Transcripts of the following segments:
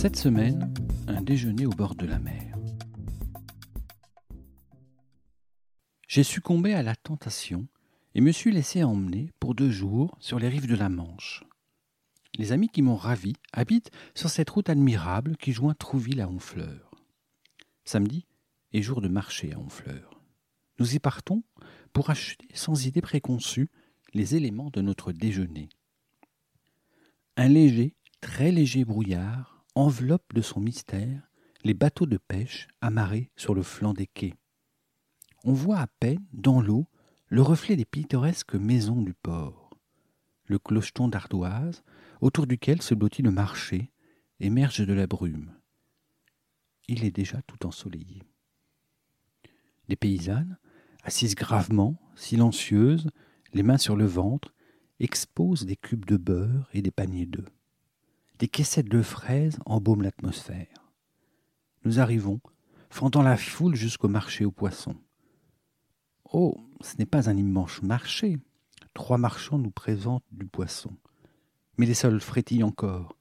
Cette semaine, un déjeuner au bord de la mer. J'ai succombé à la tentation et me suis laissé emmener pour deux jours sur les rives de la Manche. Les amis qui m'ont ravi habitent sur cette route admirable qui joint Trouville à Honfleur. Samedi est jour de marché à Honfleur. Nous y partons pour acheter sans idée préconçue les éléments de notre déjeuner. Un léger, très léger brouillard enveloppe de son mystère les bateaux de pêche amarrés sur le flanc des quais. On voit à peine, dans l'eau, le reflet des pittoresques maisons du port. Le clocheton d'ardoise, autour duquel se blottit le marché, émerge de la brume. Il est déjà tout ensoleillé. Des paysannes, assises gravement, silencieuses, les mains sur le ventre, exposent des cubes de beurre et des paniers d'œufs. Des caissettes de fraises embaument l'atmosphère. Nous arrivons, fendant la foule jusqu'au marché aux poissons. Oh, ce n'est pas un immense marché. Trois marchands nous présentent du poisson. Mais les sols frétillent encore.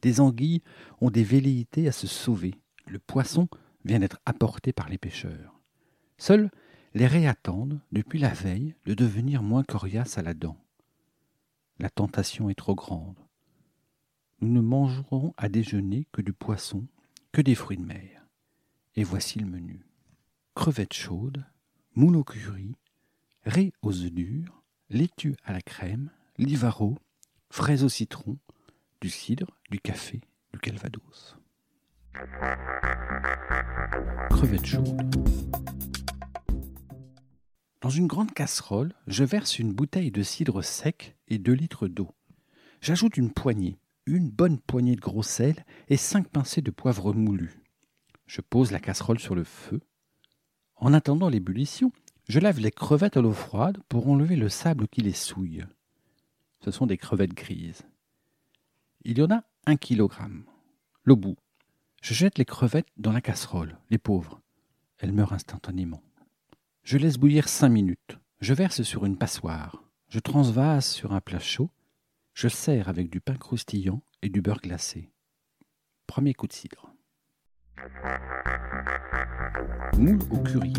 Des anguilles ont des velléités à se sauver. Le poisson vient d'être apporté par les pêcheurs. Seuls les raies attendent, depuis la veille, de devenir moins coriaces à la dent. La tentation est trop grande nous ne mangerons à déjeuner que du poisson, que des fruits de mer. Et voici le menu. Crevettes chaudes, moule au curry, raies aux œufs durs, laitue à la crème, livaro, fraises au citron, du cidre, du café, du calvados. Crevettes chaudes. Dans une grande casserole, je verse une bouteille de cidre sec et deux litres d'eau. J'ajoute une poignée, une bonne poignée de gros sel et cinq pincées de poivre moulu. Je pose la casserole sur le feu. En attendant l'ébullition, je lave les crevettes à l'eau froide pour enlever le sable qui les souille. Ce sont des crevettes grises. Il y en a un kilogramme. Le bout. Je jette les crevettes dans la casserole, les pauvres. Elles meurent instantanément. Je laisse bouillir cinq minutes. Je verse sur une passoire. Je transvase sur un plat chaud je sers avec du pain croustillant et du beurre glacé. Premier coup de cidre. Moules au curry.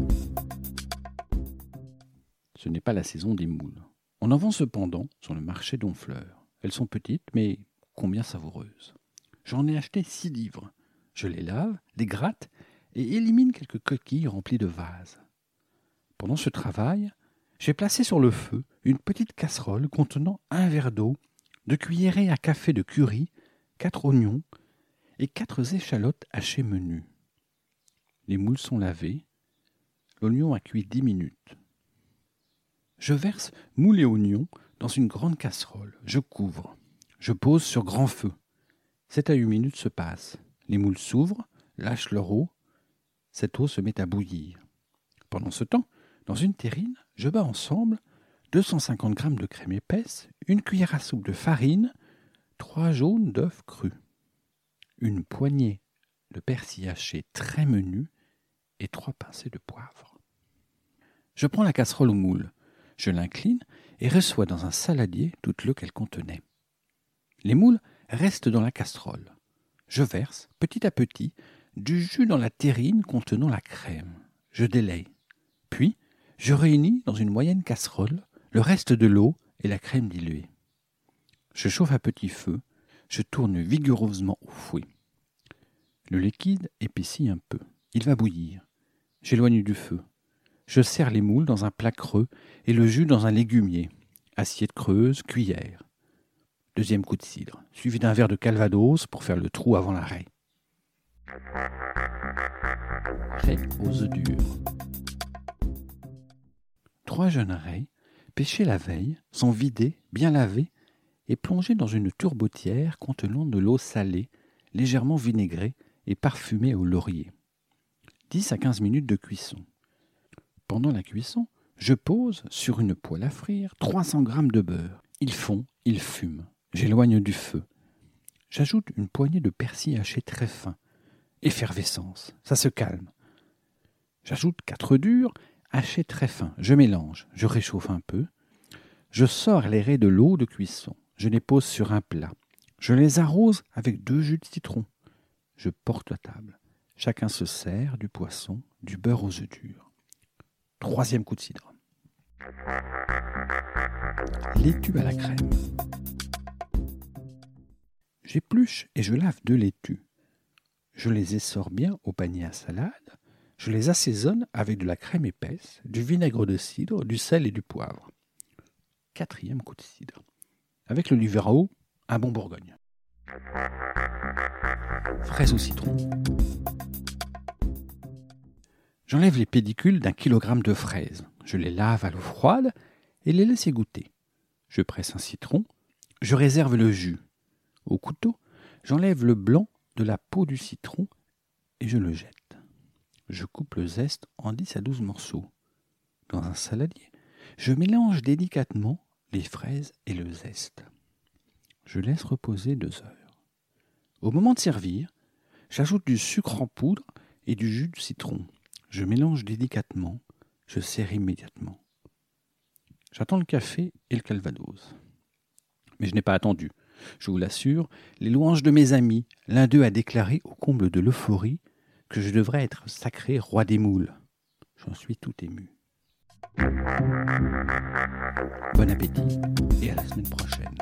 Ce n'est pas la saison des moules. On en vend cependant sur le marché d'Honfleur. Elles sont petites, mais combien savoureuses. J'en ai acheté six livres. Je les lave, les gratte et élimine quelques coquilles remplies de vases. Pendant ce travail, j'ai placé sur le feu une petite casserole contenant un verre d'eau deux cuillerées à café de curry, quatre oignons et quatre échalotes hachées menues. Les moules sont lavés. L'oignon a cuit dix minutes. Je verse moules et oignons dans une grande casserole. Je couvre. Je pose sur grand feu. Sept à huit minutes se passent. Les moules s'ouvrent, lâchent leur eau. Cette eau se met à bouillir. Pendant ce temps, dans une terrine, je bats ensemble 250 g de crème épaisse, une cuillère à soupe de farine, trois jaunes d'œufs crus, une poignée de persil haché très menu et trois pincées de poivre. Je prends la casserole au moule, je l'incline et reçois dans un saladier toute l'eau qu'elle contenait. Les moules restent dans la casserole. Je verse, petit à petit, du jus dans la terrine contenant la crème. Je délaye. Puis, je réunis dans une moyenne casserole le reste de l'eau et la crème diluée. Je chauffe à petit feu, je tourne vigoureusement au fouet. Le liquide épaissit un peu. Il va bouillir. J'éloigne du feu. Je serre les moules dans un plat creux et le jus dans un légumier. Assiette creuse, cuillère. Deuxième coup de cidre, suivi d'un verre de calvados pour faire le trou avant la raie. Aux. Trois jeunes raies pêchées la veille, sont vidées, bien lavées et plongé dans une turbotière contenant de l'eau salée, légèrement vinaigrée et parfumée au laurier. 10 à 15 minutes de cuisson. Pendant la cuisson, je pose sur une poêle à frire 300 g de beurre. Il fond, il fume. J'éloigne du feu. J'ajoute une poignée de persil haché très fin. Effervescence, ça se calme. J'ajoute quatre durs, hachés très fins. Je mélange, je réchauffe un peu. Je sors les raies de l'eau de cuisson. Je les pose sur un plat. Je les arrose avec deux jus de citron. Je porte à table. Chacun se sert du poisson, du beurre aux œufs durs. Troisième coup de cidre. Laitue à la crème. J'épluche et je lave deux laitues. Je les essore bien au panier à salade. Je les assaisonne avec de la crème épaisse, du vinaigre de cidre, du sel et du poivre. Quatrième coup de cidre. Avec le Livero, un bon Bourgogne. Fraises au citron. J'enlève les pédicules d'un kilogramme de fraises. Je les lave à l'eau froide et les laisse égoutter. Je presse un citron. Je réserve le jus. Au couteau, j'enlève le blanc de la peau du citron et je le jette. Je coupe le zeste en 10 à 12 morceaux. Dans un saladier, je mélange délicatement les fraises et le zeste. Je laisse reposer deux heures. Au moment de servir, j'ajoute du sucre en poudre et du jus de citron. Je mélange délicatement, je sers immédiatement. J'attends le café et le calvados. Mais je n'ai pas attendu. Je vous l'assure, les louanges de mes amis, l'un d'eux a déclaré au comble de l'euphorie je devrais être sacré roi des moules. J'en suis tout ému. Bon appétit et à la semaine prochaine.